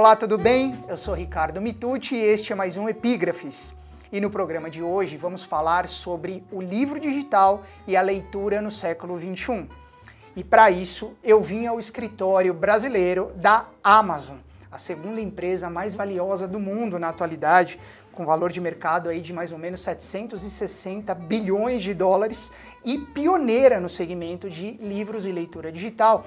Olá, tudo bem? Eu sou Ricardo Mitucci e este é mais um Epígrafes. E no programa de hoje vamos falar sobre o livro digital e a leitura no século 21. E para isso eu vim ao escritório brasileiro da Amazon, a segunda empresa mais valiosa do mundo na atualidade, com valor de mercado aí de mais ou menos 760 bilhões de dólares e pioneira no segmento de livros e leitura digital,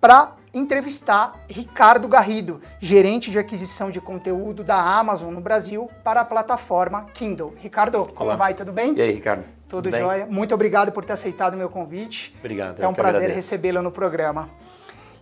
para entrevistar Ricardo Garrido, gerente de aquisição de conteúdo da Amazon no Brasil para a plataforma Kindle. Ricardo, como Olá. vai? Tudo bem? E aí, Ricardo? Tudo bem? jóia. Muito obrigado por ter aceitado o meu convite. Obrigado. É um prazer recebê-lo no programa.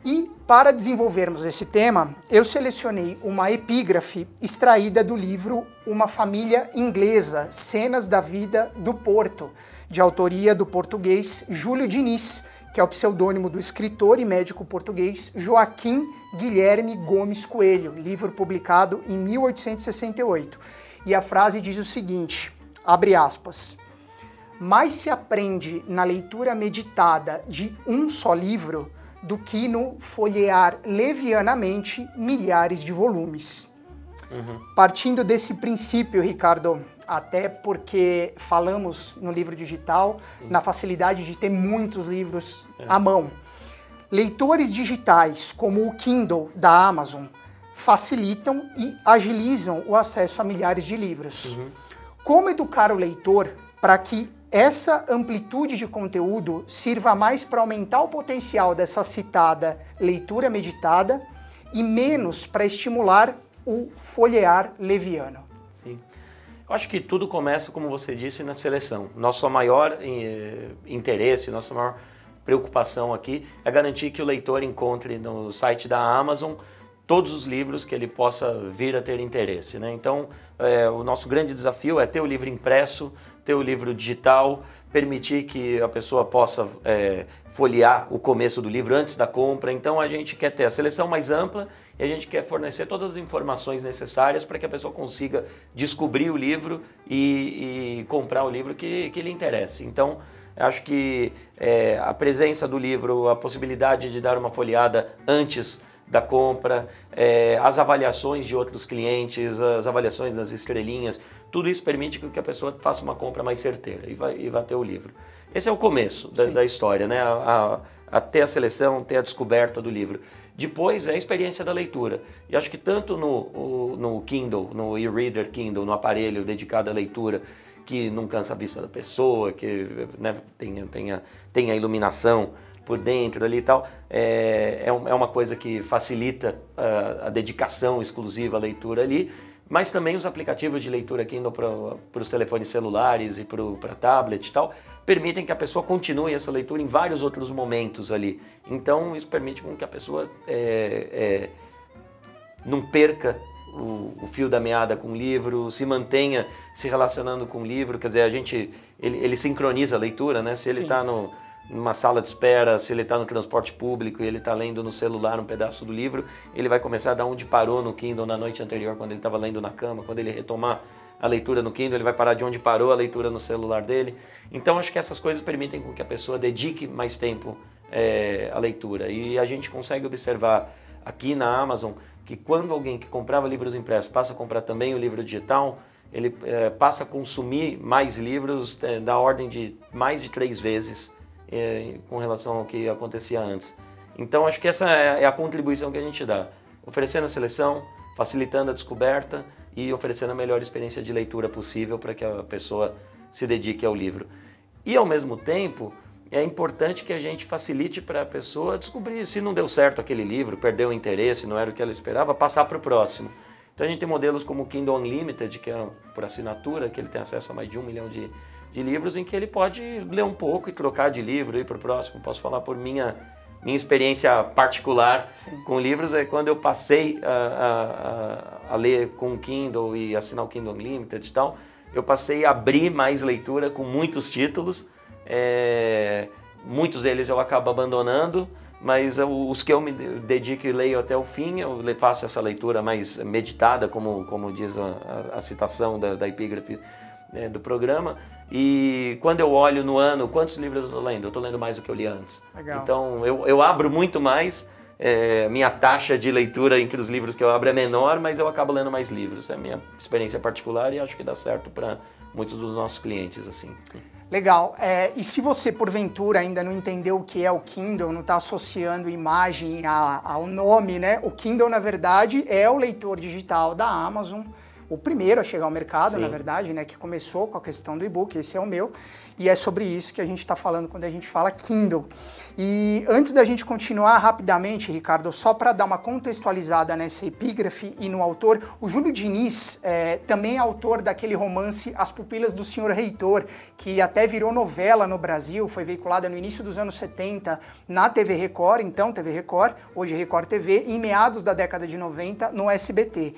E para desenvolvermos esse tema, eu selecionei uma epígrafe extraída do livro Uma Família Inglesa: Cenas da Vida do Porto, de autoria do português Júlio Diniz, que é o pseudônimo do escritor e médico português Joaquim Guilherme Gomes Coelho, livro publicado em 1868. E a frase diz o seguinte: abre aspas. Mais se aprende na leitura meditada de um só livro do que no folhear levianamente milhares de volumes. Partindo desse princípio, Ricardo, até porque falamos no livro digital, na facilidade de ter muitos livros à mão. Leitores digitais como o Kindle da Amazon facilitam e agilizam o acesso a milhares de livros. Como educar o leitor para que essa amplitude de conteúdo sirva mais para aumentar o potencial dessa citada leitura meditada e menos para estimular o folhear leviano? Sim. Eu acho que tudo começa, como você disse, na seleção. Nosso maior eh, interesse, nossa maior preocupação aqui é garantir que o leitor encontre no site da Amazon todos os livros que ele possa vir a ter interesse. Né? Então, eh, o nosso grande desafio é ter o livro impresso, ter o livro digital, permitir que a pessoa possa eh, folhear o começo do livro antes da compra. Então, a gente quer ter a seleção mais ampla e a gente quer fornecer todas as informações necessárias para que a pessoa consiga descobrir o livro e, e comprar o livro que, que lhe interesse. Então, acho que eh, a presença do livro, a possibilidade de dar uma folheada antes da compra, eh, as avaliações de outros clientes, as avaliações das estrelinhas, tudo isso permite que a pessoa faça uma compra mais certeira e vai, e vai ter o livro. Esse é o começo da, da história, né? A, a, a ter a seleção, ter a descoberta do livro. Depois é a experiência da leitura. E acho que tanto no, no Kindle, no e-reader Kindle, no aparelho dedicado à leitura, que não cansa a vista da pessoa, que né, tenha, tenha, tenha iluminação por dentro ali e tal, é, é, é uma coisa que facilita a, a dedicação exclusiva à leitura ali, mas também os aplicativos de leitura Kindle para os telefones celulares e para tablet e tal, permitem que a pessoa continue essa leitura em vários outros momentos ali. Então isso permite com que a pessoa é, é, não perca o, o fio da meada com o livro, se mantenha se relacionando com o livro, quer dizer, a gente, ele, ele sincroniza a leitura, né? Se ele está numa sala de espera, se ele está no transporte público e ele está lendo no celular um pedaço do livro, ele vai começar da onde parou no Kindle na noite anterior, quando ele estava lendo na cama, quando ele retomar a leitura no Kindle, ele vai parar de onde parou a leitura no celular dele. Então, acho que essas coisas permitem com que a pessoa dedique mais tempo é, à leitura. E a gente consegue observar aqui na Amazon que quando alguém que comprava livros impressos passa a comprar também o livro digital, ele eh, passa a consumir mais livros eh, da ordem de mais de três vezes eh, com relação ao que acontecia antes. Então acho que essa é é a contribuição que a gente dá, oferecendo a seleção, facilitando a descoberta e oferecendo a melhor experiência de leitura possível para que a pessoa se dedique ao livro. E ao mesmo tempo, é importante que a gente facilite para a pessoa descobrir se não deu certo aquele livro, perdeu o interesse, não era o que ela esperava, passar para o próximo. Então a gente tem modelos como o Kindle Unlimited, que é por assinatura, que ele tem acesso a mais de um milhão de, de livros, em que ele pode ler um pouco e trocar de livro e para o próximo. Posso falar por minha, minha experiência particular com livros, é quando eu passei a, a, a, ler com o Kindle e assinar o Kindle Unlimited e tal, eu passei a abrir mais leitura com muitos títulos, é, muitos deles eu acabo abandonando, mas eu- os que eu me de- dedico e leio até o fim, eu faço essa leitura mais meditada, como, como diz a, a- a citação da, da epígrafe né, do programa. E quando eu olho no ano, quantos livros eu estou lendo? Eu estou lendo mais do que eu li antes. Legal. Então eu, eu abro muito mais é, minha taxa de leitura entre os livros que eu abro é menor, mas eu acabo lendo mais livros. É a minha experiência particular e acho que dá certo para muitos dos nossos clientes assim. Legal. É, e se você, porventura, ainda não entendeu o que é o Kindle, não está associando imagem ao nome, né? O Kindle, na verdade, é o leitor digital da Amazon o primeiro a chegar ao mercado, Sim. na verdade, né, que começou com a questão do e-book, esse é o meu, e é sobre isso que a gente está falando quando a gente fala Kindle. E antes da gente continuar rapidamente, Ricardo, só para dar uma contextualizada nessa epígrafe e no autor, o Júlio Diniz é, também é autor daquele romance As Pupilas do Senhor Reitor, que até virou novela no Brasil, foi veiculada no início dos anos 70 na TV Record, então TV Record, hoje Record TV, em meados da década de 90 no SBT.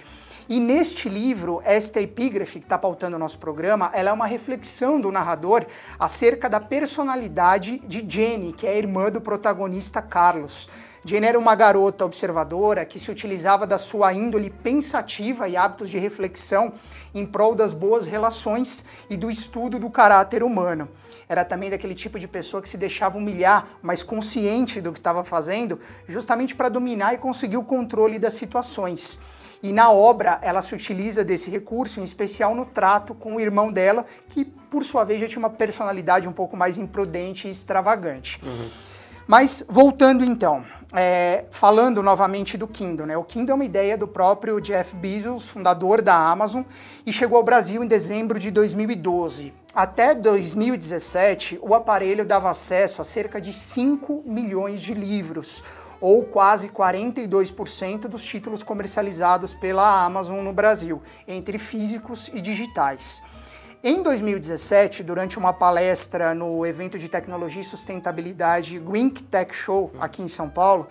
E neste livro, esta epígrafe que está pautando o nosso programa, ela é uma reflexão do narrador acerca da personalidade de Jenny, que é a irmã do protagonista Carlos. Jenny era uma garota observadora que se utilizava da sua índole pensativa e hábitos de reflexão em prol das boas relações e do estudo do caráter humano. Era também daquele tipo de pessoa que se deixava humilhar, mas consciente do que estava fazendo, justamente para dominar e conseguir o controle das situações. E na obra ela se utiliza desse recurso, em especial no trato com o irmão dela, que por sua vez já tinha uma personalidade um pouco mais imprudente e extravagante. Uhum. Mas voltando então, é, falando novamente do Kindle, né? O Kindle é uma ideia do próprio Jeff Bezos, fundador da Amazon, e chegou ao Brasil em dezembro de 2012. Até 2017, o aparelho dava acesso a cerca de 5 milhões de livros, ou quase 42% dos títulos comercializados pela Amazon no Brasil, entre físicos e digitais. Em 2017, durante uma palestra no evento de tecnologia e sustentabilidade Wink Tech Show aqui em São Paulo,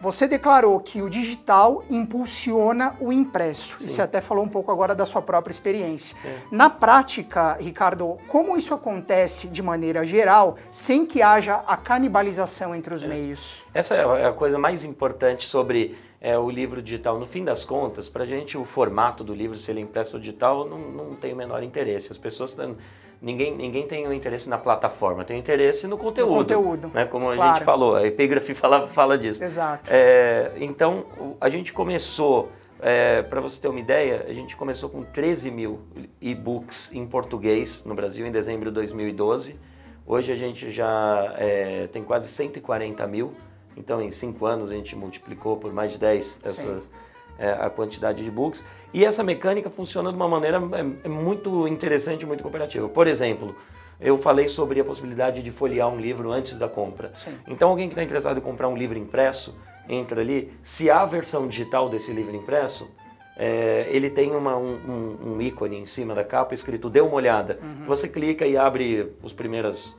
você declarou que o digital impulsiona o impresso. Sim. E você até falou um pouco agora da sua própria experiência. É. Na prática, Ricardo, como isso acontece de maneira geral, sem que haja a canibalização entre os é. meios? Essa é a coisa mais importante sobre é, o livro digital. No fim das contas, para a gente, o formato do livro, se ele é impresso ou digital, não, não tem o menor interesse. As pessoas estão ninguém, ninguém tem o um interesse na plataforma, tem interesse no conteúdo. No conteúdo. Né? Como claro. a gente falou, a epígrafe fala, fala disso. Exato. É, então, a gente começou, é, para você ter uma ideia, a gente começou com 13 mil e-books em português no Brasil em dezembro de 2012. Hoje a gente já é, tem quase 140 mil. Então, em cinco anos, a gente multiplicou por mais de 10 essas. É, a quantidade de books. E essa mecânica funciona de uma maneira é, é muito interessante, muito cooperativa. Por exemplo, eu falei sobre a possibilidade de folhear um livro antes da compra. Sim. Então, alguém que está interessado em comprar um livro impresso, entra ali. Se há a versão digital desse livro impresso, é, ele tem uma, um, um, ícone em cima da capa escrito Dê uma olhada. Uhum. Você clica e abre os primeiros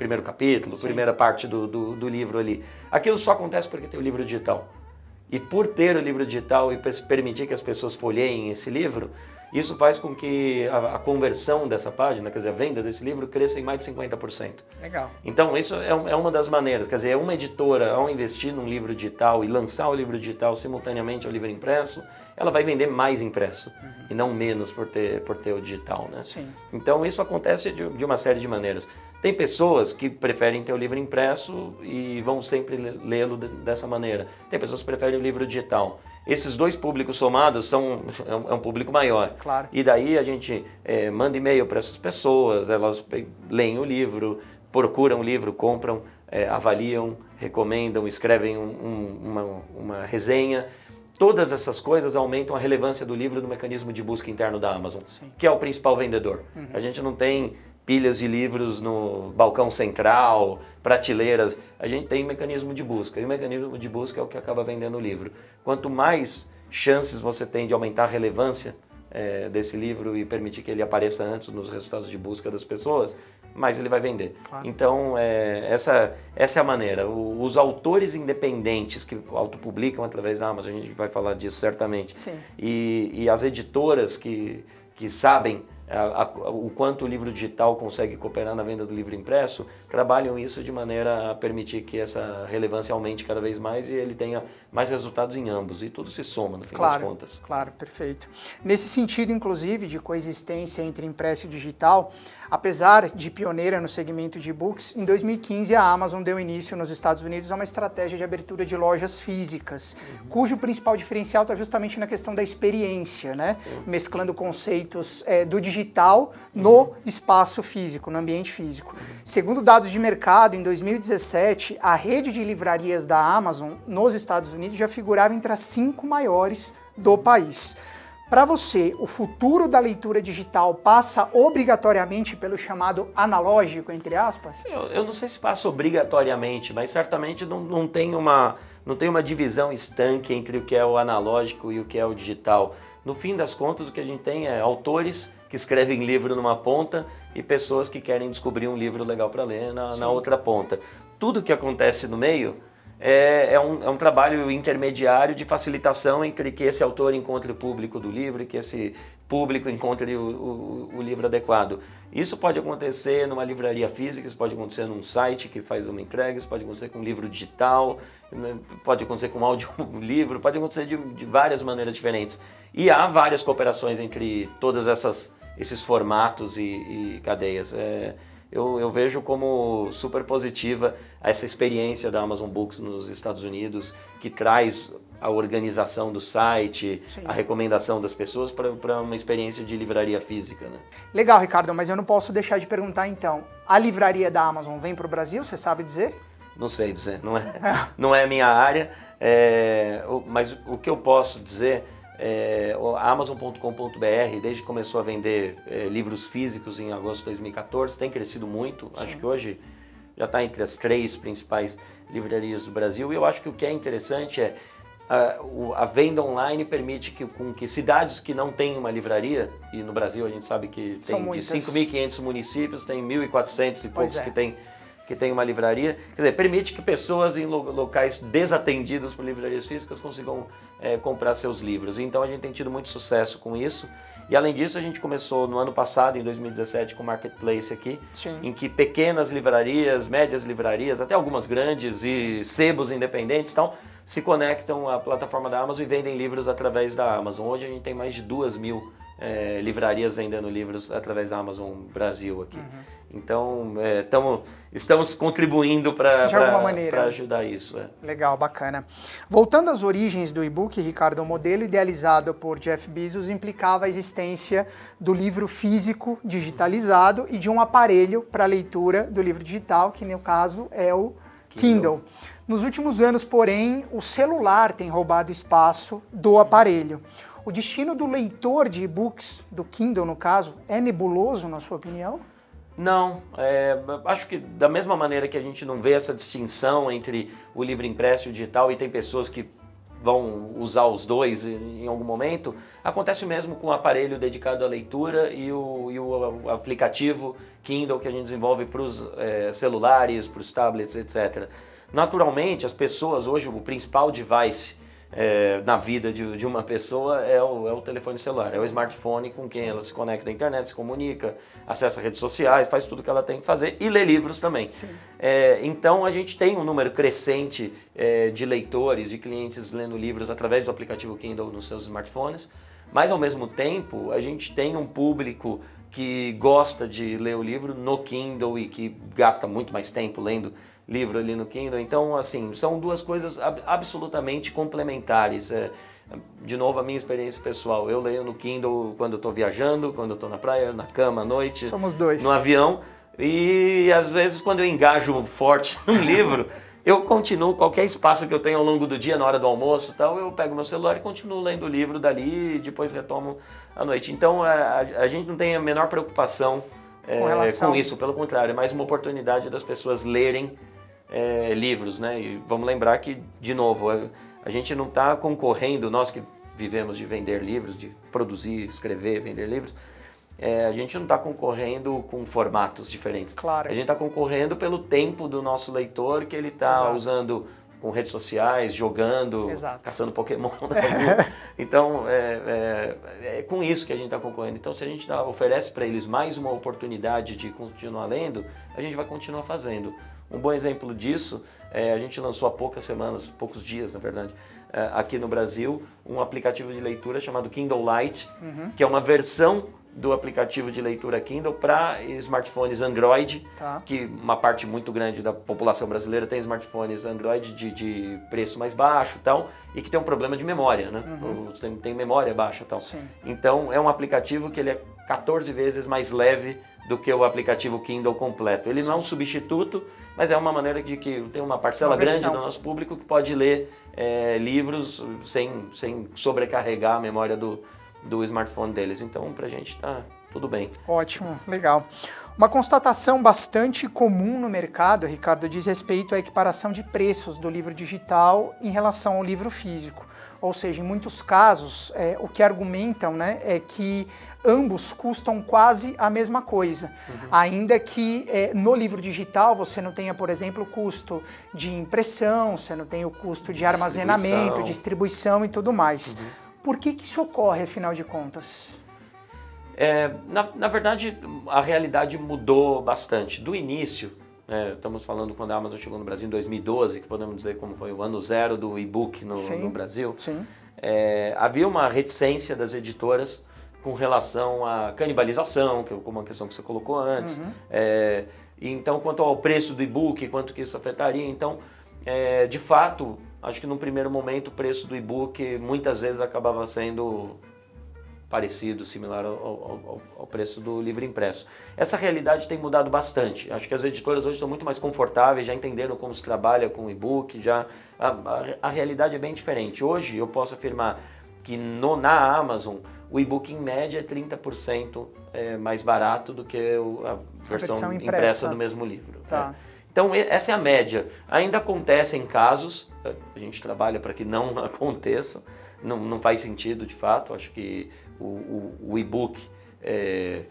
primeiro capítulo, Sim. primeira parte do, do, do livro ali. Aquilo só acontece porque tem o livro digital. E por ter o livro digital e permitir que as pessoas folheiem esse livro, isso faz com que a, a, conversão dessa página, quer dizer, a venda desse livro, cresça em mais de 50%. Legal. Então, isso é, é, uma das maneiras. Quer dizer, uma editora, ao investir num livro digital e lançar o livro digital simultaneamente ao livro impresso, ela vai vender mais impresso uhum. e não menos por ter, por ter o digital. Né? Sim. Então, isso acontece de, de uma série de maneiras. Tem pessoas que preferem ter o livro impresso e vão sempre lê-lo dessa maneira. Tem pessoas que preferem o livro digital. Esses dois públicos somados são é um, é público maior. Claro. E daí a gente é, manda e-mail para essas pessoas, elas leem o livro, procuram o livro, compram, é, avaliam, recomendam, escrevem um, um, uma, uma resenha. Todas essas coisas aumentam a relevância do livro no mecanismo de busca interno da Amazon, Sim. que é o principal vendedor. Uhum. A gente não tem pilhas de livros no balcão central, prateleiras. A gente tem mecanismo de busca. E o mecanismo de busca é o que acaba vendendo o livro. Quanto mais chances você tem de aumentar a relevância é, desse livro e permitir que ele apareça antes nos resultados de busca das pessoas, mais ele vai vender. Claro. Então, é, essa, essa é a maneira. O, os autores independentes que autopublicam através da Amazon, a gente vai falar disso certamente. E, e as editoras que, que sabem a, a, o quanto o livro digital consegue cooperar na venda do livro impresso, trabalham isso de maneira a permitir que essa relevância aumente cada vez mais e ele tenha mais resultados em ambos. E tudo se soma, no fim claro, das contas. Claro, perfeito. Nesse sentido, inclusive, de coexistência entre impresso e digital, apesar de pioneira no segmento de e-books, em 2015 a Amazon deu início nos Estados Unidos a uma estratégia de abertura de lojas físicas, uhum. cujo principal diferencial está justamente na questão da experiência, né? Uhum. mesclando conceitos é, do digital no uhum. espaço físico, no ambiente físico. Segundo dados de mercado, em 2017, a rede de livrarias da Amazon nos Estados Unidos já figurava entre as cinco maiores do país. Para você, o futuro da leitura digital passa obrigatoriamente pelo chamado analógico, entre aspas? Eu, eu não sei se passa obrigatoriamente, mas certamente não, não, tem uma, não tem uma divisão estanque entre o que é o analógico e o que é o digital. No fim das contas, o que a gente tem é autores que escrevem livro numa ponta e pessoas que querem descobrir um livro legal para ler na, na outra ponta. Tudo que acontece no meio é, é, um, é um trabalho intermediário de facilitação entre que esse autor encontre o público do livro e que esse público encontre o, o, o, livro adequado. Isso pode acontecer numa livraria física, isso pode acontecer num site que faz uma entrega, isso pode acontecer com um livro digital, né, pode acontecer com um audiolivro, pode acontecer de, de várias maneiras diferentes. E há várias cooperações entre todas essas esses formatos e, e cadeias. É, eu, eu vejo como super positiva essa experiência da Amazon Books nos Estados Unidos, que traz a organização do site, Sim. a recomendação das pessoas para uma experiência de livraria física. Né? Legal, Ricardo, mas eu não posso deixar de perguntar então: a livraria da Amazon vem para o Brasil? Você sabe dizer? Não sei dizer, não é, não é minha área, é, mas o que eu posso dizer é, Amazon.com.br, desde que começou a vender é, livros físicos em agosto de 2014, tem crescido muito. Sim. Acho que hoje já está entre as três principais livrarias do Brasil. E eu acho que o que é interessante é a, a venda online permite que, com que cidades que não têm uma livraria, e no Brasil a gente sabe que tem de 5.500 municípios, tem 1.400 e poucos é. que tem que tem uma livraria, quer dizer, permite que pessoas em locais desatendidos por livrarias físicas consigam é, comprar seus livros. Então a gente tem tido muito sucesso com isso. E além disso, a gente começou no ano passado, em 2017, com o Marketplace aqui, Sim. em que pequenas livrarias, médias livrarias, até algumas grandes e sebos independentes, então, se conectam à plataforma da Amazon e vendem livros através da Amazon. Hoje a gente tem mais de duas mil é, livrarias vendendo livros através da Amazon Brasil aqui. Uhum. Então, é, tamo, estamos contribuindo para ajudar isso. É. Legal, bacana. Voltando às origens do e-book, Ricardo, o modelo idealizado por Jeff Bezos implicava a existência do livro físico digitalizado e de um aparelho para leitura do livro digital, que no caso é o Kindle. Kindle. Nos últimos anos, porém, o celular tem roubado espaço do aparelho. O destino do leitor de e-books, do Kindle no caso, é nebuloso, na sua opinião? Não, é, acho que da mesma maneira que a gente não vê essa distinção entre o livro impresso e o digital e tem pessoas que vão usar os dois em algum momento, acontece mesmo com o aparelho dedicado à leitura e o, e o aplicativo Kindle que a gente desenvolve para os é, celulares, para os tablets, etc. Naturalmente, as pessoas hoje, o principal device é, na vida de, de, uma pessoa é o, é o telefone celular, Sim. é o smartphone com quem Sim. ela se conecta à internet, se comunica, acessa redes sociais, faz tudo que ela tem que fazer e lê livros também. É, então a gente tem um número crescente é, de leitores, de clientes lendo livros através do aplicativo Kindle nos seus smartphones, mas ao mesmo tempo a gente tem um público que gosta de ler o livro no Kindle e que gasta muito mais tempo lendo livro ali no Kindle. Então, assim, são duas coisas ab absolutamente complementares. É, de novo, a minha experiência pessoal. Eu leio no Kindle quando estou viajando, quando estou na praia, na cama, à noite. Somos dois. No avião. E às vezes, quando eu engajo forte no livro, eu continuo, qualquer espaço que eu tenho ao longo do dia, na hora do almoço tal, eu pego meu celular e continuo lendo o livro dali e depois retomo à noite. Então, a, a gente não tem a menor preocupação é, com, relação... com isso, pelo contrário, é mais uma oportunidade das pessoas lerem é, livros, né? E vamos lembrar que, de novo, a, a gente não está concorrendo, nós que vivemos de vender livros, de produzir, escrever, vender livros, é, a gente não está concorrendo com formatos diferentes. Claro. A gente está concorrendo pelo tempo do nosso leitor, que ele está usando com redes sociais, jogando, Exato. caçando Pokémon. Né? então, é, é, é, com isso que a gente está concorrendo. Então, se a gente dá, oferece para eles mais uma oportunidade de continuar lendo, a gente vai continuar fazendo. Um bom exemplo disso, é, a gente lançou há poucas semanas, poucos dias na verdade, é, aqui no Brasil, um aplicativo de leitura chamado Kindle Lite, uhum. que é uma versão do aplicativo de leitura Kindle para smartphones Android, tá. que uma parte muito grande da população brasileira tem smartphones Android de, de preço mais baixo tal, e que tem um problema de memória, né? Uhum. Tem, tem, memória baixa tal. Sim. Então é um aplicativo que ele é 14 vezes mais leve do que o aplicativo Kindle completo. Ele não é um substituto, mas é uma maneira de que tem uma parcela uma grande do nosso público que pode ler é, livros sem, sem sobrecarregar a memória do, do smartphone deles. Então, para a gente tá tudo bem. Ótimo, legal. Uma constatação bastante comum no mercado, Ricardo, diz respeito à equiparação de preços do livro digital em relação ao livro físico. Ou seja, em muitos casos, é, o que argumentam né, é que ambos custam quase a mesma coisa. Uhum. Ainda que é, no livro digital você não tenha, por exemplo, o custo de impressão, você não tem o custo de armazenamento, distribuição e tudo mais. Uhum. Por que, que isso ocorre, afinal de contas? É, na, na verdade, a realidade mudou bastante. Do início, né, estamos falando quando a Amazon chegou no Brasil em 2012, que podemos dizer como foi o ano zero do e-book no, no, Brasil, é, havia uma reticência das editoras com relação à canibalização, que é uma questão que você colocou antes. Uhum. É, então, quanto ao preço do e-book, quanto que isso afetaria. Então, é, de fato, acho que num primeiro momento o preço do e-book muitas vezes acabava sendo parecido, similar ao, ao, ao, preço do livro impresso. Essa realidade tem mudado bastante. Acho que as editoras hoje estão muito mais confortáveis, já entenderam como se trabalha com e-book, já a, a, a, realidade é bem diferente. Hoje eu posso afirmar que no, na Amazon o e-book em média é 30% é, mais barato do que a versão, versão impressa. impressa. do mesmo livro. Tá. É. Então, essa é a média. Ainda acontecem casos, a gente trabalha para que não aconteça, não, não faz sentido de fato. Acho que o, o, o e-book, é,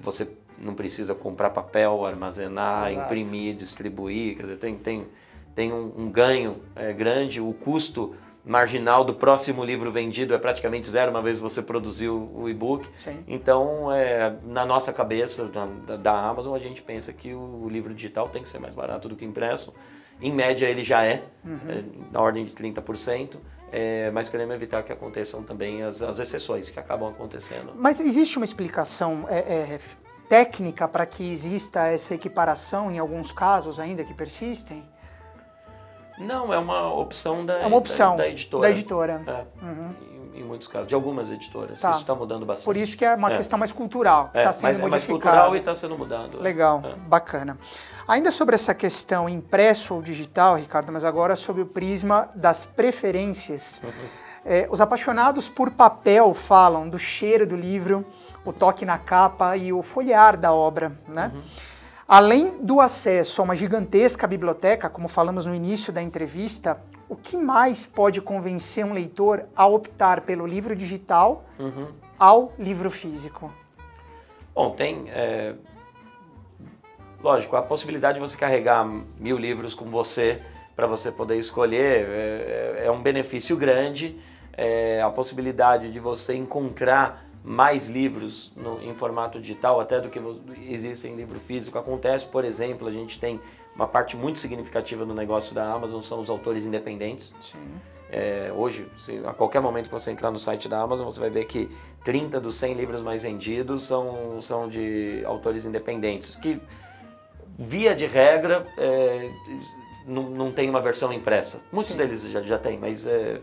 você não precisa comprar papel, armazenar, Exato. imprimir, distribuir, quer dizer, tem, tem, tem um, um ganho é, grande, o custo marginal do próximo livro vendido é praticamente zero, uma vez você produziu o e-book. Então, é, na nossa cabeça, da, da, Amazon, a gente pensa que o livro digital tem que ser mais barato do que impresso. Em média, ele já é, uhum. é na ordem de 30%. É, mas queremos evitar que aconteçam também as, as, exceções que acabam acontecendo. Mas existe uma explicação é, é técnica para que exista essa equiparação em alguns casos ainda que persistem? Não, é uma opção da, é uma opção da, da editora. Da editora. É, uhum. em, em, muitos casos, de algumas editoras. Tá. Isso está mudando bastante. Por isso que é uma é. questão mais cultural, está é, sendo mas, modificada. É mais cultural e está sendo mudado. Legal, bacana. Ainda sobre essa questão impresso ou digital, Ricardo, mas agora sobre o prisma das preferências. Uhum. É, os apaixonados por papel falam do cheiro do livro, o toque na capa e o folhear da obra, né? Uhum. Além do acesso a uma gigantesca biblioteca, como falamos no início da entrevista, o que mais pode convencer um leitor a optar pelo livro digital uhum. ao livro físico? Bom, tem. É... Lógico, a possibilidade de você carregar mil livros com você para você poder escolher é, é, é um benefício grande. É, a possibilidade de você encontrar mais livros no, em formato digital até do que existem em livro físico. Acontece, por exemplo, a gente tem uma parte muito significativa no negócio da Amazon são os autores independentes. É, hoje, se, a qualquer momento que você entrar no site da Amazon, você vai ver que 30 dos 100 livros mais vendidos são, são de autores independentes, que, via de regra, é, não, não tem uma versão impressa. Muitos Sim. deles já, já têm, mas, é,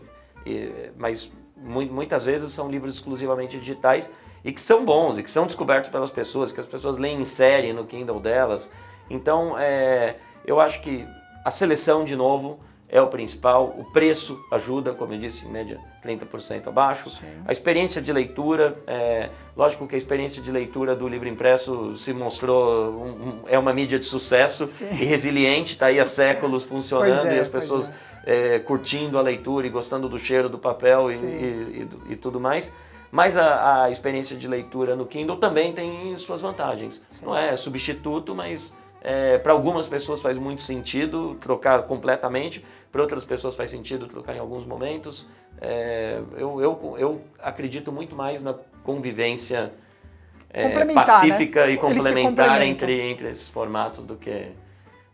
mas muitas vezes são livros exclusivamente digitais e que são bons e que são descobertos pelas pessoas, que as pessoas leem em série no Kindle delas. Então, é, eu acho que a seleção, de novo, é o principal. O preço ajuda, como eu disse, em média 30% abaixo. Sim. A experiência de leitura, é, lógico que a experiência de leitura do livro impresso se mostrou um, um, é uma mídia de sucesso Sim. e resiliente, está aí há séculos funcionando é, e as pessoas é. é. curtindo a leitura e gostando do cheiro do papel e, e, e, e tudo mais. Mas a, a, experiência de leitura no Kindle também tem suas vantagens. Sim. Não é substituto, mas É, para algumas pessoas faz muito sentido trocar completamente, para outras pessoas faz sentido trocar em alguns momentos. É, eu, eu, eu acredito muito mais na convivência é, né? pacífica né? e complementar entre, entre esses formatos do que.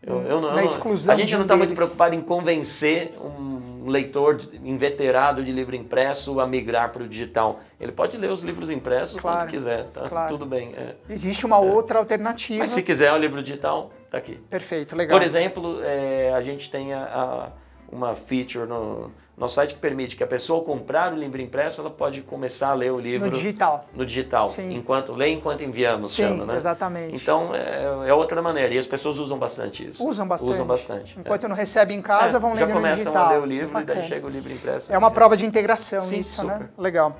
Eu, eu não, Na exclusão a gente não está muito preocupado em convencer um leitor inveterado de livro impresso a migrar para o digital. Ele pode ler os livros impressos Claro, quando quiser, tá? claro. Tudo bem. é. Existe uma outra alternativa. Mas se quiser o livro digital, tá aqui. Perfeito, legal. Por exemplo, é, a gente tem a- a- uma feature no nosso site permite que a pessoa comprar o livro impresso, ela pode começar a ler o livro No digital. no digital, Sim. enquanto lê enquanto enviamos, Sim, chama, né? exatamente. Então é, é outra maneira e as pessoas usam bastante isso. Usam bastante. Usam bastante. Enquanto não recebe em casa, É, vão já lendo no começam digital. a ler o livro e Bacana. daí chega o livro impresso. É uma prova de integração Sim, isso, né? super. Legal.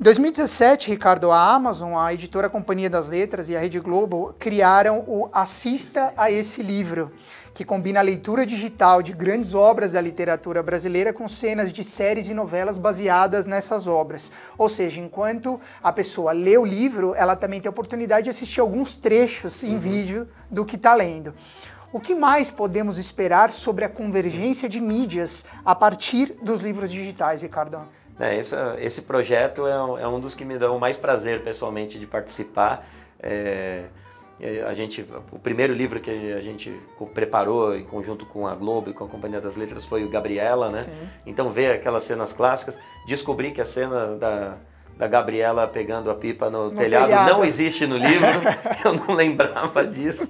Em 2017, Ricardo, a Amazon, a editora Companhia das Letras e a Rede Globo criaram o Assista a esse livro, que combina a leitura digital de grandes obras da literatura brasileira com cenas de séries e novelas baseadas nessas obras. Ou seja, enquanto a pessoa lê o livro, ela também tem a oportunidade de assistir alguns trechos em vídeo do que está lendo. O que mais podemos esperar sobre a convergência de mídias a partir dos livros digitais, Ricardo? É, essa- esse projeto é, um- é um dos que me dão mais prazer pessoalmente de participar. É, é, a gente, o primeiro livro que a gente preparou em conjunto com a Globo e com a Companhia das Letras foi o Gabriela, né? Sim. Então ver aquelas cenas clássicas, descobri que a cena da, da Gabriela pegando a pipa no, telhado, telhado. não existe no livro, eu não lembrava disso.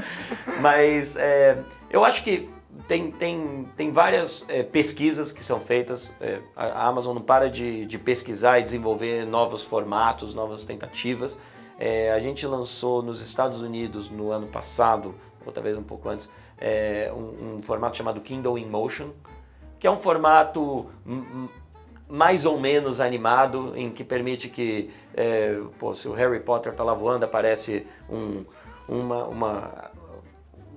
Mas é, eu acho que tem, tem, tem várias é, pesquisas que são feitas. é, a Amazon não para de, de pesquisar e desenvolver novos formatos, novas tentativas. É, a gente lançou nos Estados Unidos no ano passado, ou talvez um pouco antes, é, um, um formato chamado Kindle in Motion, que é um formato mais ou menos animado, em que permite que, é, pô, se o Harry Potter tá lá voando, aparece um, uma, uma,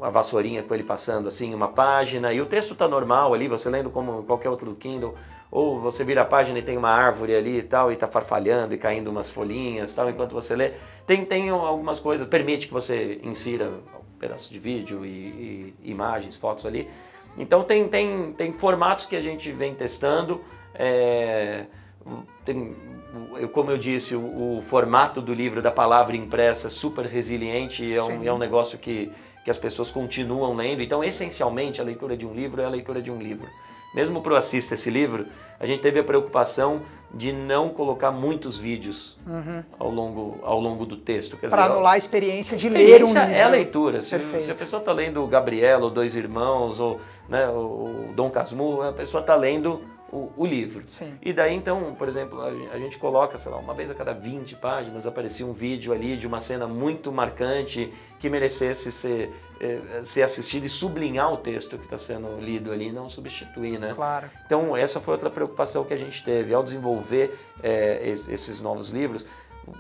uma vassourinha com ele passando assim, uma página, e o texto tá normal ali, você lendo como qualquer outro Kindle, ou você vira a página e tem uma árvore ali e tal, e tá farfalhando e caindo umas folhinhas e tal, enquanto você lê. Tem, tem algumas coisas, permite que você insira um pedaço de vídeo e, e imagens, fotos ali. Então tem, tem, tem formatos que a gente vem testando. é, tem, como eu disse, o, o formato do livro, da palavra impressa, super resiliente é um, Sim. é um negócio que, que as pessoas continuam lendo. Então, essencialmente, a leitura de um livro é a leitura de um livro. Mesmo para o Assista esse livro, a gente teve a preocupação de não colocar muitos vídeos ao, longo, ao longo do texto. Para anular a experiência de ler um experiência livro. é a leitura. Se, se a pessoa está lendo o Gabriela, ou Dois Irmãos, ou né, o o Dom Casmurro, a pessoa está lendo o, o livro. Sim. E daí, então, por exemplo, a gen- a gente coloca, sei lá, uma vez a cada 20 páginas aparecia um vídeo ali de uma cena muito marcante que merecesse ser, eh, ser assistido e sublinhar o texto que está sendo lido ali, não substituir, né? Claro. Então, essa foi outra preocupação que a gente teve. Ao desenvolver eh, es- esses novos livros,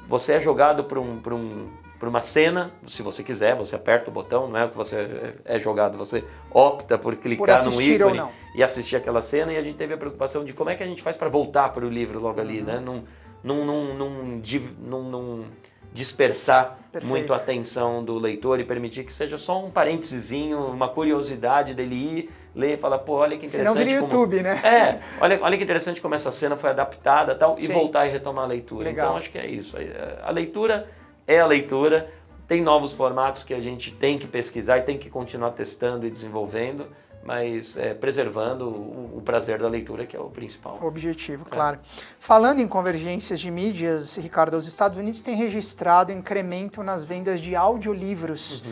você é jogado para um, pra um, pra uma cena, se você quiser, você aperta o botão, não é que você é jogado, você opta por clicar num assistir ou ícone e assistir aquela cena, e a gente teve a preocupação de como é que a gente faz para voltar para o livro logo ali, né? Não, não, não, não, div- não, não dispersar Perfeito. muito a atenção do leitor e permitir que seja só um parêntesezinho, uma curiosidade dele ir, ler e falar, pô, olha que Senão interessante. vira como- YouTube, né? É, olha, olha que interessante como essa cena foi adaptada tal, e Sim. voltar e retomar a leitura. Legal. Então acho que é isso. A leitura é a leitura, tem novos formatos que a gente tem que pesquisar e tem que continuar testando e desenvolvendo, mas é, preservando o, o prazer da leitura, que é o principal. O objetivo, claro. Falando em convergências de mídias, Ricardo, os Estados Unidos têm registrado incremento nas vendas de audiolivros.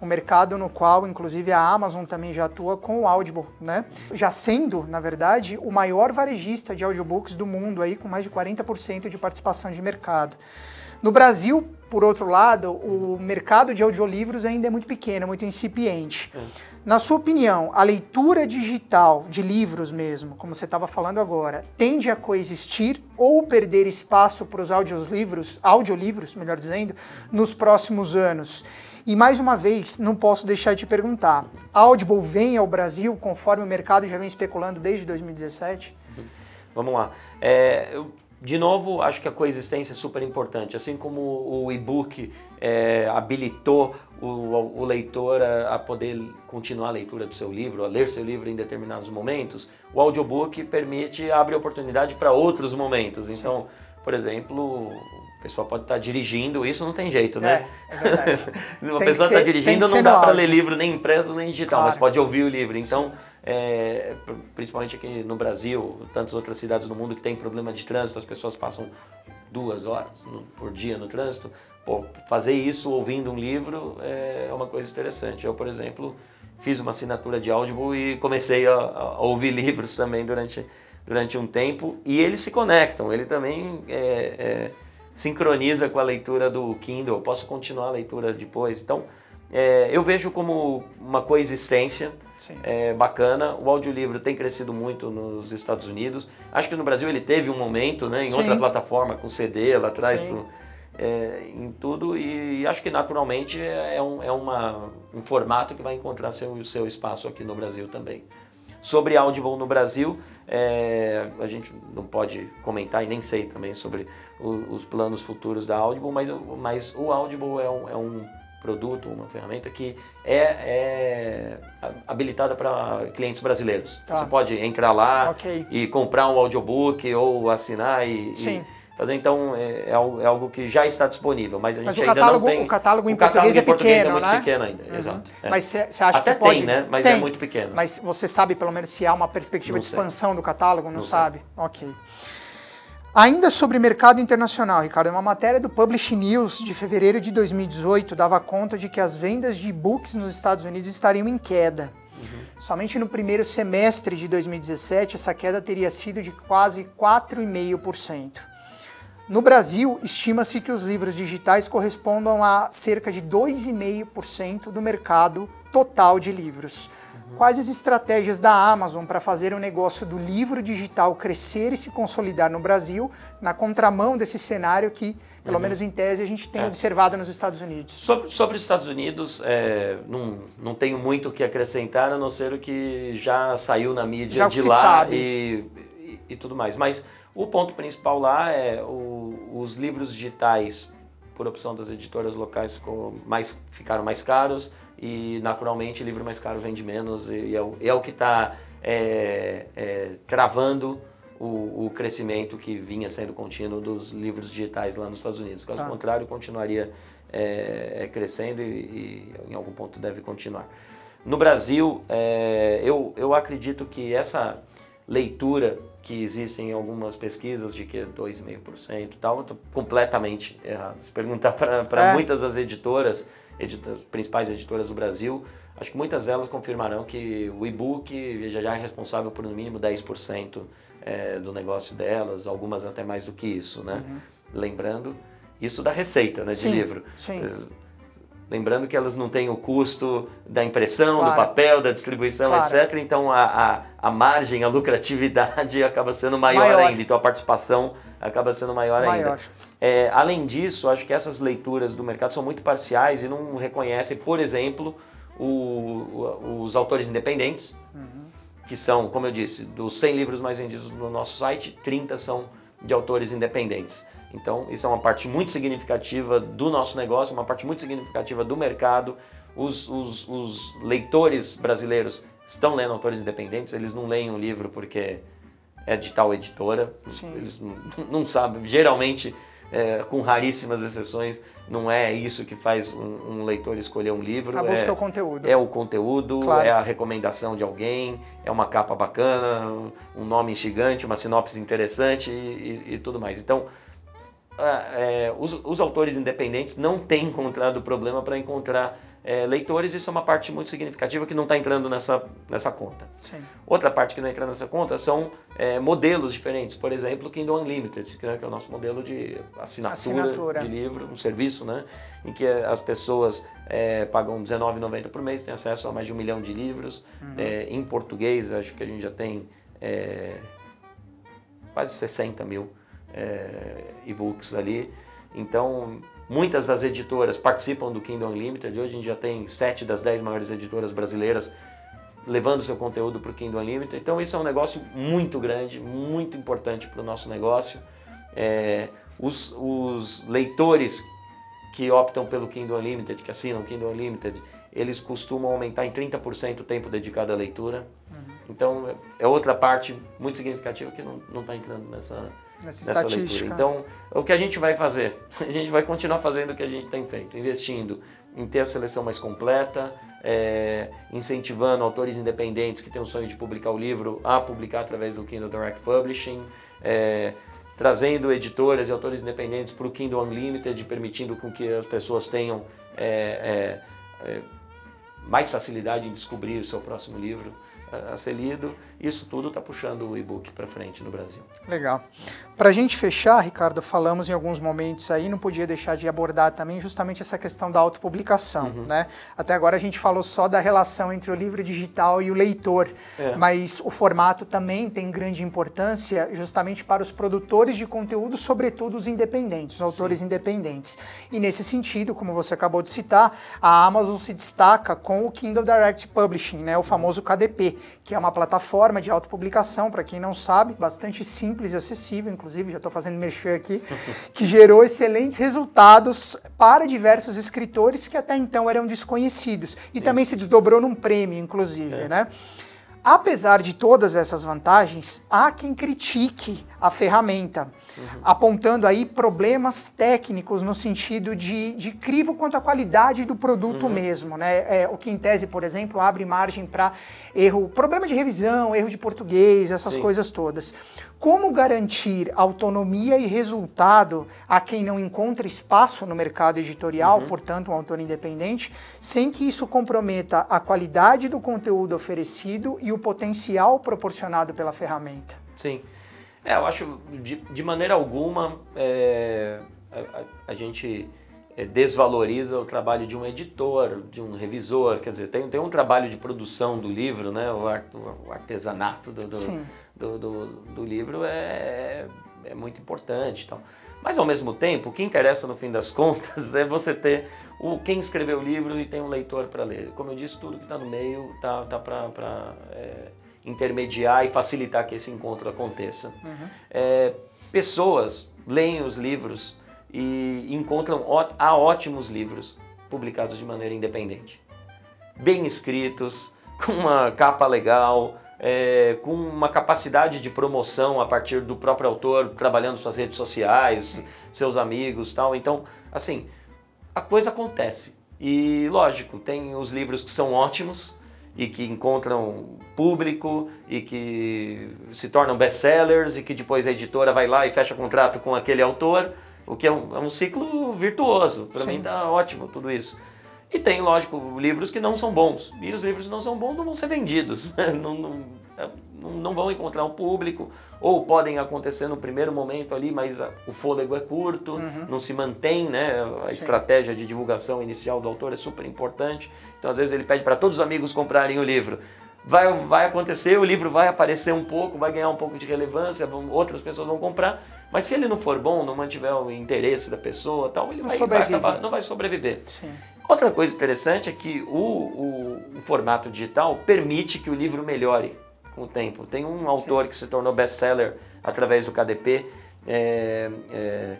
Um mercado no qual, inclusive, a Amazon também já atua com o Audible, né? Já sendo, na verdade, o maior varejista de audiobooks do mundo, aí, com mais de 40% de participação de mercado. No Brasil, por outro lado, o mercado de audiolivros ainda é muito pequeno, muito incipiente. Na sua opinião, a leitura digital de livros mesmo, como você estava falando agora, tende a coexistir ou perder espaço para os audiolivros, audiolivros, melhor dizendo, nos próximos anos? E mais uma vez, não posso deixar de te perguntar: a Audible vem ao Brasil conforme o mercado já vem especulando desde 2017? Vamos lá. É, eu- de novo, acho que a coexistência é super importante. Assim como o e-book é, habilitou o, o leitor a, a, poder continuar a leitura do seu livro, a ler seu livro em determinados momentos, o audiobook permite, abre oportunidade para outros momentos. Então, por exemplo, o pessoal pode estar tá dirigindo, isso não tem jeito, né? É, é verdade. Uma pessoa está dirigindo, não dá para ler livro nem impresso nem digital, claro. mas pode ouvir o livro. Então, é, principalmente aqui no Brasil, tantas outras cidades do mundo que tem problema de trânsito, as pessoas passam duas horas por dia no trânsito. Pô, fazer isso ouvindo um livro é uma coisa interessante. Eu, por exemplo, fiz uma assinatura de Audible e comecei a, a ouvir livros também durante, durante um tempo. E eles se conectam, ele também é, é, sincroniza com a leitura do Kindle. Eu posso continuar a leitura depois. Então, é, eu vejo como uma coexistência é, bacana. O audiolivro tem crescido muito nos Estados Unidos. Acho que no Brasil ele teve um momento, né, em Sim. outra plataforma, com CD lá atrás, é, em tudo. E acho que naturalmente é, um, é uma, um formato que vai encontrar seu, seu espaço aqui no Brasil também. Sobre Audible no Brasil, é, a gente não pode comentar e nem sei também sobre o, os planos futuros da Audible, mas, mas o Audible é um, é um produto, uma ferramenta que é, é habilitada para clientes brasileiros. Tá. Você pode entrar lá okay. e comprar um audiobook ou assinar e, e fazer. Então é, é, algo que já está disponível, mas a gente mas ainda catálogo, não tem. O catálogo em o português, é, português pequeno, é muito né? pequeno ainda, uhum. exato. É. Mas você acha Até que pode? tem, né? Mas é tem. é muito pequeno. Mas você sabe pelo menos se há uma perspectiva não de expansão sei. do catálogo? Não, não sabe? Sei. Ok. Ainda sobre mercado internacional, Ricardo, uma matéria do Publish News de fevereiro de 2018 dava conta de que as vendas de e-books nos Estados Unidos estariam em queda. Uhum. Somente no primeiro semestre de 2017, essa queda teria sido de quase 4,5%. No Brasil, estima-se que os livros digitais correspondam a cerca de 2,5% do mercado total de livros. Quais as estratégias da Amazon para fazer o negócio do livro digital crescer e se consolidar no Brasil, na contramão desse cenário que, pelo uhum. menos em tese, a gente tem é. observado nos Estados Unidos? Sobre, sobre os Estados Unidos, é, não, não tenho muito o que acrescentar, a não ser o que já saiu na mídia já de lá e, e, e, tudo mais. Mas o ponto principal lá é o, os livros digitais, por opção das editoras locais, mais, ficaram mais caros e naturalmente livro mais caro vende menos e é o, é o que está é, é, cravando o, o, crescimento que vinha sendo contínuo dos livros digitais lá nos Estados Unidos. Caso tá. contrário, continuaria é, é, crescendo e, e, em algum ponto deve continuar. No Brasil, é, eu, eu acredito que essa leitura que existe em algumas pesquisas de que é 2,5% e tal, completamente errado. Se perguntar para é. muitas das editoras, editoras, principais editoras do Brasil, acho que muitas delas confirmarão que o e-book já é responsável por no mínimo 10% é, do negócio delas, algumas até mais do que isso, né? Uhum. Lembrando, isso da receita né, de sim, livro. Sim. Lembrando que elas não têm o custo da impressão, claro. do papel, da distribuição, claro. etc. Então a, a, a, margem, a lucratividade acaba sendo maior, maior, ainda. Então a participação acaba sendo maior, maior. ainda. É, além disso, acho que essas leituras do mercado são muito parciais e não reconhecem, por exemplo, o, o, os autores independentes, uhum. que são, como eu disse, dos 100 livros mais vendidos no nosso site, 30 são de autores independentes. Então, isso é uma parte muito significativa do nosso negócio, uma parte muito significativa do mercado. Os, os, os leitores brasileiros estão lendo autores independentes, eles não leem um livro porque é de tal editora, Sim. eles não, não sabem. Geralmente, é, com raríssimas exceções, não é isso que faz um, um leitor escolher um livro. A busca é, é o conteúdo. É o conteúdo, claro. é a recomendação de alguém, é uma capa bacana, um nome instigante, uma sinopse interessante e, e, e tudo mais. Então, é, os, os, autores independentes não têm encontrado problema para encontrar é, leitores, isso é uma parte muito significativa que não está entrando nessa, nessa conta. Sim. Outra parte que não entra nessa conta são é, modelos diferentes, por exemplo, o Kindle Unlimited, que, é o nosso modelo de assinatura, assinatura, de livro, um serviço né, em que as pessoas é, pagam R$19,90 por mês, têm acesso a mais de um milhão de livros. Uhum. É, em português, acho que a gente já tem é, quase 60 mil é, e-books ali. Então, muitas das editoras participam do Kindle Unlimited. Hoje a gente já tem sete das dez maiores editoras brasileiras levando seu conteúdo para o Kindle Unlimited. Então, isso é um negócio muito grande, muito importante para o nosso negócio. É, os, os leitores que optam pelo Kindle Unlimited, que assinam o Kindle Unlimited, eles costumam aumentar em 30% o tempo dedicado à leitura. Uhum. Então, é outra parte muito significativa que não está entrando nessa, nessa, nessa leitura. Então, o que a gente vai fazer? A gente vai continuar fazendo o que a gente tem feito, investindo em ter a seleção mais completa, é, incentivando autores independentes que têm o sonho de publicar o livro a publicar através do Kindle Direct Publishing, é, trazendo editoras e autores independentes para o Kindle Unlimited, permitindo com que as pessoas tenham é, é, é mais facilidade em descobrir o seu próximo livro a ser lido. Isso tudo está puxando o e-book para frente no Brasil. Legal. Para a gente fechar, Ricardo, falamos em alguns momentos aí, não podia deixar de abordar também justamente essa questão da autopublicação. Uhum. Né? Até agora a gente falou só da relação entre o livro digital e o leitor, é. mas o formato também tem grande importância justamente para os produtores de conteúdo, sobretudo os independentes, os autores Sim. independentes. E nesse sentido, como você acabou de citar, a Amazon se destaca com o Kindle Direct Publishing, né, o famoso KDP, que é uma plataforma de autopublicação, para quem não sabe, bastante simples e acessível, inclusive já estou fazendo mexer aqui, que gerou excelentes resultados para diversos escritores que até então eram desconhecidos. E Sim. também se desdobrou num prêmio, inclusive, é. né? Apesar de todas essas vantagens, há quem critique a ferramenta, uhum. apontando aí problemas técnicos no sentido de, de crivo quanto à qualidade do produto uhum. mesmo, né? É, o que em tese, por exemplo, abre margem para erro, problema de revisão, erro de português, essas Sim. coisas todas. Como garantir autonomia e resultado a quem não encontra espaço no mercado editorial, uhum. portanto, um autor independente, sem que isso comprometa a qualidade do conteúdo oferecido e o potencial proporcionado pela ferramenta? Sim. É, eu acho, de, de maneira alguma, é, a, a, gente é, desvaloriza o trabalho de um editor, de um revisor, quer dizer, tem, tem um trabalho de produção do livro, né, o, o artesanato do, do, do, do, do, livro é, é muito importante. Então. Mas, ao mesmo tempo, o que interessa, no fim das contas, é você ter o, quem escreveu o livro e tem um leitor para ler. Como eu disse, tudo que está no meio tá, tá para... É, intermediar e facilitar que esse encontro aconteça. Uhum. É, pessoas leem os livros e encontram há ótimos livros publicados de maneira independente, bem escritos, com uma capa legal, é, com uma capacidade de promoção a partir do próprio autor, trabalhando suas redes sociais, seus amigos, tal. Então, assim, a coisa acontece. E lógico, tem os livros que são ótimos e que encontram público e que se tornam best-sellers e que depois a editora vai lá e fecha contrato com aquele autor, o que é um, é um ciclo virtuoso. Para mim tá ótimo tudo isso. E tem, lógico, livros que não são bons. E os livros que não são bons não vão ser vendidos. não, não, não vão encontrar o público, ou podem acontecer no primeiro momento ali, mas o fôlego é curto, uhum. não se mantém, né? A Sim. estratégia de divulgação inicial do autor é super importante. Então, às vezes, ele pede para todos os amigos comprarem o livro vai, vai acontecer, o livro vai aparecer um pouco, vai ganhar um pouco de relevância, vão, outras pessoas vão comprar, mas se ele não for bom, não mantiver o interesse da pessoa, tal, ele não vai, vai acabar, não vai sobreviver. Sim. Outra coisa interessante é que o, o, o, formato digital permite que o livro melhore com o tempo. Tem um autor Sim. que se tornou best-seller através do KDP, é, é,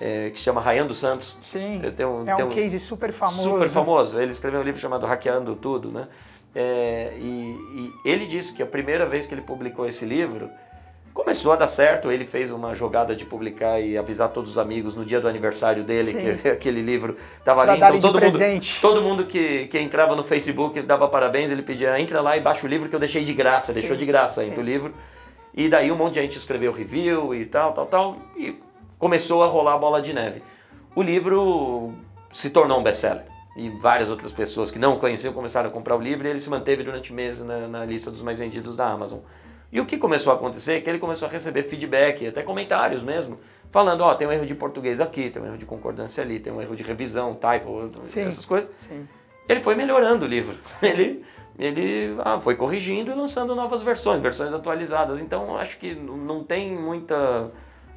é, que se chama Rayando Santos. Sim, é um, um case super famoso. Super famoso. Ele escreveu um livro chamado Hackeando Tudo, né? É, e, e, ele disse que a primeira vez que ele publicou esse livro começou a dar certo. Ele fez uma jogada de publicar e avisar todos os amigos no dia do aniversário dele Sim. que aquele livro estava ali. Então todo mundo, todo mundo que, que entrava no Facebook dava parabéns. Ele pedia entra lá e baixa o livro que eu deixei de graça. Sim. Deixou de graça o livro. E daí um monte de gente escreveu review e tal, tal, tal. E começou a rolar a bola de neve. O livro se tornou um best-seller e várias outras pessoas que não conheciam começaram a comprar o livro e ele se manteve durante meses na, na, lista dos mais vendidos da Amazon. E o que começou a acontecer é que ele começou a receber feedback, até comentários mesmo, falando, ó, oh, tem um erro de português aqui, tem um erro de concordância ali, tem um erro de revisão, typo, Sim. essas coisas. Sim. Ele foi melhorando o livro. Ele, ele ah, foi corrigindo e lançando novas versões, versões atualizadas. Então, acho que não tem muita...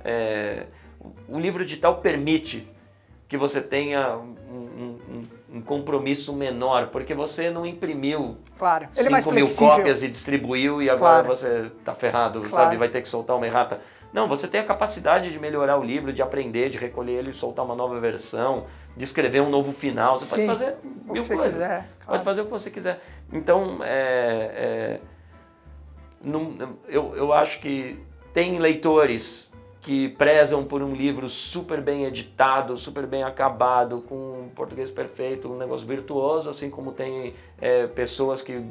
É, o livro digital permite que você tenha um, um, um, compromisso menor, porque você não imprimiu claro. 5 é mil cópias e distribuiu e agora claro. você está ferrado, claro. sabe? Vai ter que soltar uma errata. Não, você tem a capacidade de melhorar o livro, de aprender, de recolher ele, soltar uma nova versão, de escrever um novo final. Você Sim, pode fazer mil coisas. Quiser, claro. Pode fazer o que você quiser. Então, é, é, não, eu, eu acho que tem leitores que prezam por um livro super bem editado, super bem acabado, com um português perfeito, um negócio virtuoso, assim como tem é, pessoas que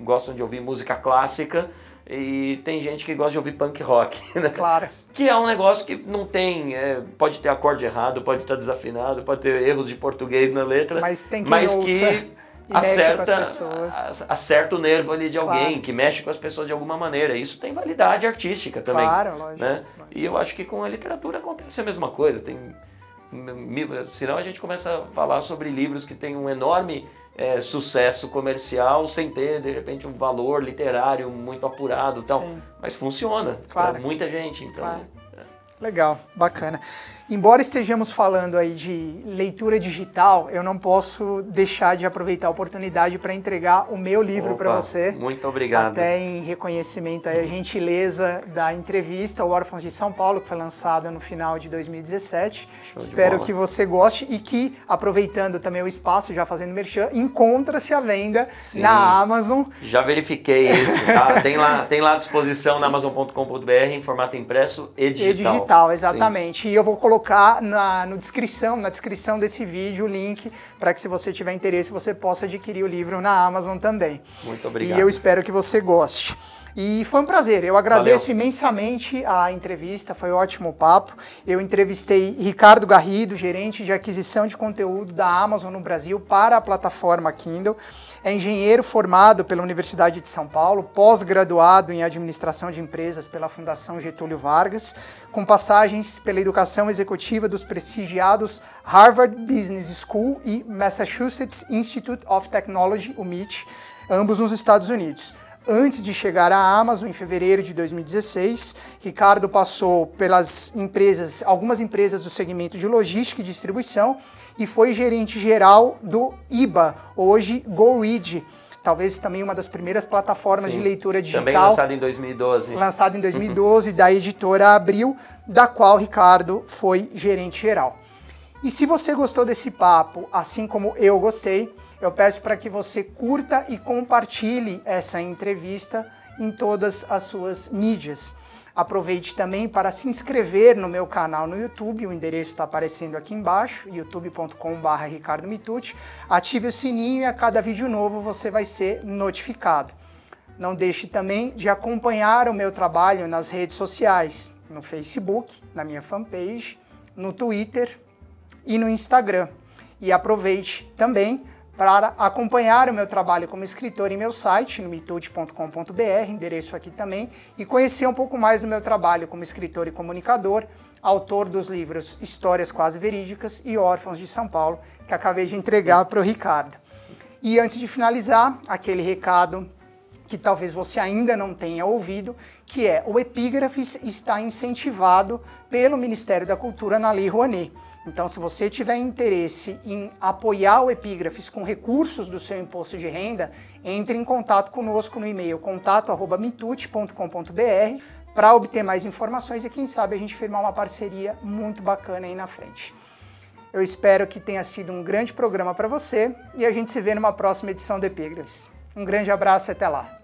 gostam de ouvir música clássica e tem gente que gosta de ouvir punk rock, né? Claro. Que é um negócio que não tem, é, pode ter acorde errado, pode estar desafinado, pode ter erros de português na letra, mas, tem que mas ouça. que acerta, acerta o nervo ali de alguém, claro. que mexe com as pessoas de alguma maneira. Isso tem validade artística também. Claro, lógico. Né? E eu acho que com a literatura acontece a mesma coisa. Tem, senão a gente começa a falar sobre livros que têm um enorme é, sucesso comercial sem ter, de repente, um valor literário muito apurado tal. Sim. Mas funciona claro. para muita gente. Então, claro. é. Legal, bacana. Embora estejamos falando aí de leitura digital, eu não posso deixar de aproveitar a oportunidade para entregar o meu livro para você. Muito obrigado. Até em reconhecimento aí a gentileza da entrevista, o Órfãos de São Paulo, que foi lançado no final de 2017. Show Espero que você goste e que, aproveitando também o espaço, já fazendo merchan, encontra-se à venda Sim. na Amazon. Já verifiquei isso, tá? tem, lá, tem lá à disposição na amazon.com.br em formato impresso e digital. E digital, exatamente. Sim. E eu vou colocar colocar na no descrição, na descrição desse vídeo o link para que se você tiver interesse você possa adquirir o livro na Amazon também. Muito obrigado. E eu espero que você goste. E foi um prazer. Eu agradeço Valeu. imensamente a entrevista, foi um ótimo papo. Eu entrevistei Ricardo Garrido, gerente de aquisição de conteúdo da Amazon no Brasil para a plataforma Kindle. É engenheiro formado pela Universidade de São Paulo, pós-graduado em administração de empresas pela Fundação Getúlio Vargas, com passagens pela educação executiva dos prestigiados Harvard Business School e Massachusetts Institute of Technology, o MIT, ambos nos Estados Unidos. Antes de chegar à Amazon, em fevereiro de 2016, Ricardo passou pelas empresas, algumas empresas do segmento de logística e distribuição e foi gerente geral do IBA, hoje GoRead. Talvez também uma das primeiras plataformas Sim, de leitura digital. Também lançado em 2012. Lançado em 2012, da editora Abril, da qual Ricardo foi gerente geral. E se você gostou desse papo, assim como eu gostei, eu peço para que você curta e compartilhe essa entrevista em todas as suas mídias. Aproveite também para se inscrever no meu canal no YouTube, o endereço está aparecendo aqui embaixo, youtube.com.br Ricardo Mitucci. Ative o sininho e a cada vídeo novo você vai ser notificado. Não deixe também de acompanhar o meu trabalho nas redes sociais, no Facebook, na minha fanpage, no Twitter e no Instagram. E aproveite também para acompanhar o meu trabalho como escritor em meu site, no mitude.com.br, endereço aqui também, e conhecer um pouco mais do meu trabalho como escritor e comunicador, autor dos livros Histórias Quase Verídicas e Órfãos de São Paulo, que acabei de entregar para o Ricardo. E antes de finalizar, aquele recado que talvez você ainda não tenha ouvido, que é o Epígrafes está incentivado pelo Ministério da Cultura na Lei Rouanet. Então, se você tiver interesse em apoiar o Epígrafes com recursos do seu imposto de renda, entre em contato conosco no e-mail contato@mitute.com.br para obter mais informações e quem sabe a gente firmar uma parceria muito bacana aí na frente. Eu espero que tenha sido um grande programa para você e a gente se vê numa próxima edição do Epígrafes. Um grande abraço e até lá.